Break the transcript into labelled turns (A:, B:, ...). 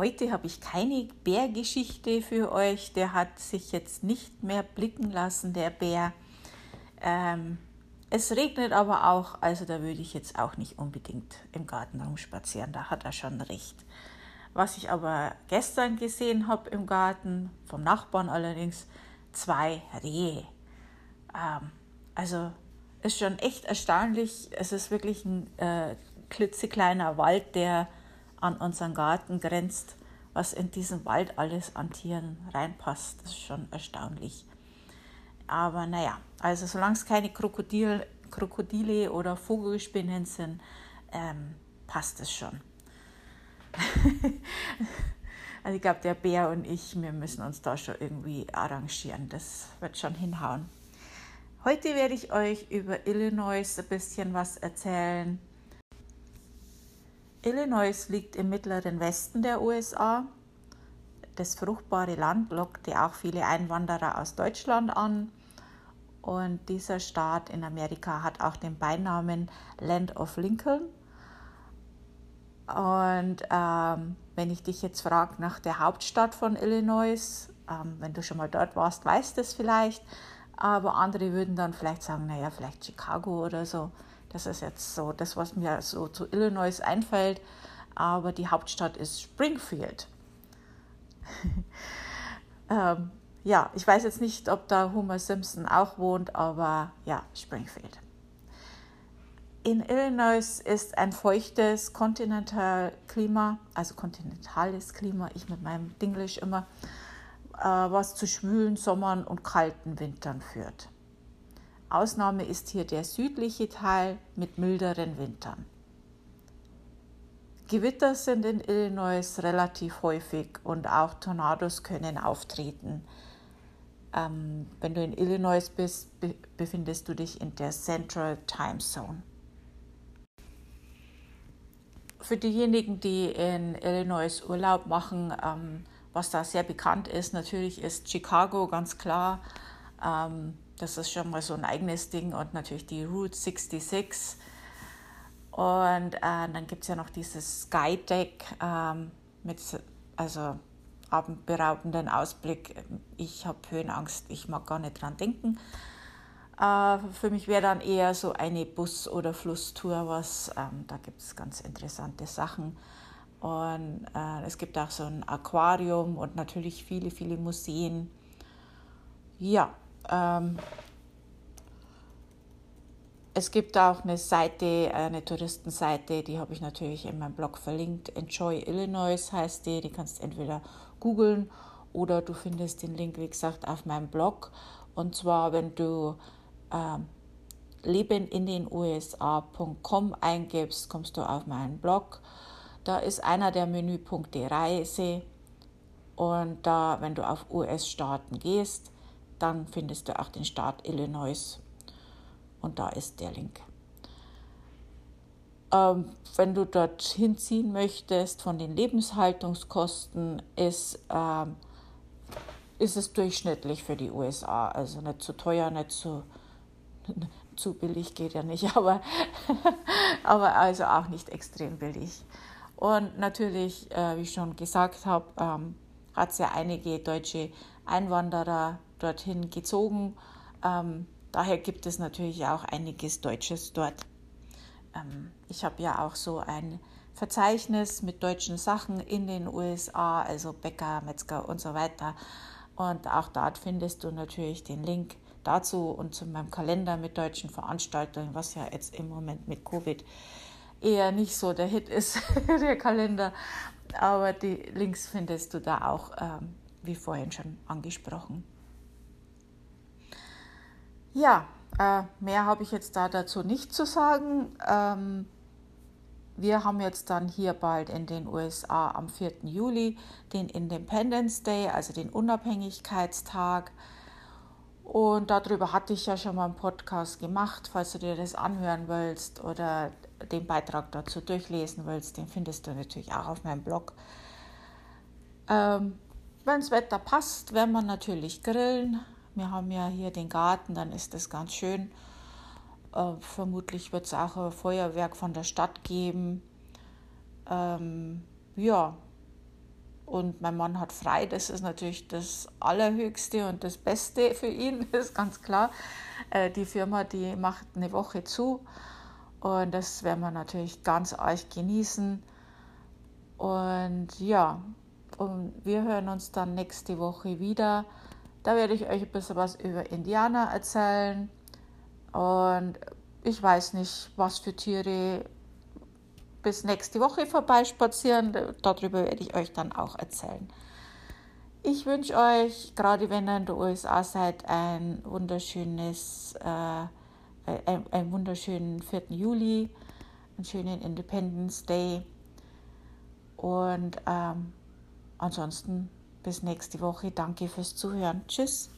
A: Heute habe ich keine Bärgeschichte für euch. Der hat sich jetzt nicht mehr blicken lassen, der Bär. Ähm, es regnet aber auch, also da würde ich jetzt auch nicht unbedingt im Garten rumspazieren. Da hat er schon recht. Was ich aber gestern gesehen habe im Garten, vom Nachbarn allerdings, zwei Rehe. Ähm, also ist schon echt erstaunlich. Es ist wirklich ein äh, klitzekleiner Wald, der an unseren Garten grenzt, was in diesen Wald alles an Tieren reinpasst. Das ist schon erstaunlich. Aber naja, also solange es keine Krokodil, Krokodile oder Vogelspinnen sind, ähm, passt es schon. also ich glaube, der Bär und ich, wir müssen uns da schon irgendwie arrangieren. Das wird schon hinhauen. Heute werde ich euch über Illinois ein bisschen was erzählen. Illinois liegt im mittleren Westen der USA. Das fruchtbare Land lockte auch viele Einwanderer aus Deutschland an. Und dieser Staat in Amerika hat auch den Beinamen Land of Lincoln. Und ähm, wenn ich dich jetzt frage nach der Hauptstadt von Illinois, ähm, wenn du schon mal dort warst, weißt du es vielleicht aber andere würden dann vielleicht sagen, naja, vielleicht Chicago oder so. Das ist jetzt so das, was mir so zu Illinois einfällt. Aber die Hauptstadt ist Springfield. ähm, ja, ich weiß jetzt nicht, ob da Homer Simpson auch wohnt, aber ja, Springfield. In Illinois ist ein feuchtes Kontinentalklima, also kontinentales Klima, ich mit meinem Dinglish immer, äh, was zu schwülen Sommern und kalten Wintern führt. Ausnahme ist hier der südliche Teil mit milderen Wintern. Gewitter sind in Illinois relativ häufig und auch Tornados können auftreten. Ähm, wenn du in Illinois bist, be befindest du dich in der Central Time Zone. Für diejenigen, die in Illinois Urlaub machen, ähm, was da sehr bekannt ist, natürlich ist Chicago ganz klar. Ähm, das ist schon mal so ein eigenes Ding und natürlich die Route 66. Und äh, dann gibt es ja noch dieses Skydeck ähm, mit also abendberaubenden Ausblick. Ich habe Höhenangst, ich mag gar nicht dran denken. Äh, für mich wäre dann eher so eine Bus- oder Flusstour was. Ähm, da gibt es ganz interessante Sachen. Und äh, es gibt auch so ein Aquarium und natürlich viele, viele Museen. Ja, ähm, es gibt auch eine Seite, eine Touristenseite, die habe ich natürlich in meinem Blog verlinkt. Enjoy Illinois heißt die. Die kannst entweder googeln oder du findest den Link, wie gesagt, auf meinem Blog. Und zwar, wenn du ähm, leben in den USA.com eingibst, kommst du auf meinen Blog da ist einer der Menüpunkte Reise und da, wenn du auf US-Staaten gehst, dann findest du auch den Staat Illinois und da ist der Link. Ähm, wenn du dort hinziehen möchtest, von den Lebenshaltungskosten ist, ähm, ist es durchschnittlich für die USA. Also nicht zu teuer, nicht zu, zu billig geht ja nicht, aber, aber also auch nicht extrem billig. Und natürlich, äh, wie ich schon gesagt habe, ähm, hat es ja einige deutsche Einwanderer dorthin gezogen. Ähm, daher gibt es natürlich auch einiges Deutsches dort. Ähm, ich habe ja auch so ein Verzeichnis mit deutschen Sachen in den USA, also Bäcker, Metzger und so weiter. Und auch dort findest du natürlich den Link dazu und zu meinem Kalender mit deutschen Veranstaltungen, was ja jetzt im Moment mit Covid eher nicht so der Hit ist, der Kalender. Aber die Links findest du da auch, ähm, wie vorhin schon angesprochen. Ja, äh, mehr habe ich jetzt da dazu nicht zu sagen. Ähm, wir haben jetzt dann hier bald in den USA am 4. Juli den Independence Day, also den Unabhängigkeitstag. Und darüber hatte ich ja schon mal einen Podcast gemacht, falls du dir das anhören willst oder den Beitrag dazu durchlesen willst, den findest du natürlich auch auf meinem Blog. Ähm, Wenn das Wetter passt, werden wir natürlich grillen. Wir haben ja hier den Garten, dann ist das ganz schön. Äh, vermutlich wird es auch ein Feuerwerk von der Stadt geben. Ähm, ja, und mein Mann hat frei. Das ist natürlich das Allerhöchste und das Beste für ihn, ist ganz klar. Äh, die Firma, die macht eine Woche zu und das werden wir natürlich ganz arg genießen. Und ja, und wir hören uns dann nächste Woche wieder. Da werde ich euch ein bisschen was über Indianer erzählen. Und ich weiß nicht, was für Tiere bis nächste Woche vorbeispazieren. Darüber werde ich euch dann auch erzählen. Ich wünsche euch, gerade wenn ihr in den USA seid, ein wunderschönes, äh, ein, einen wunderschönen 4. Juli, einen schönen Independence Day. Und ähm, ansonsten bis nächste Woche. Danke fürs Zuhören. Tschüss.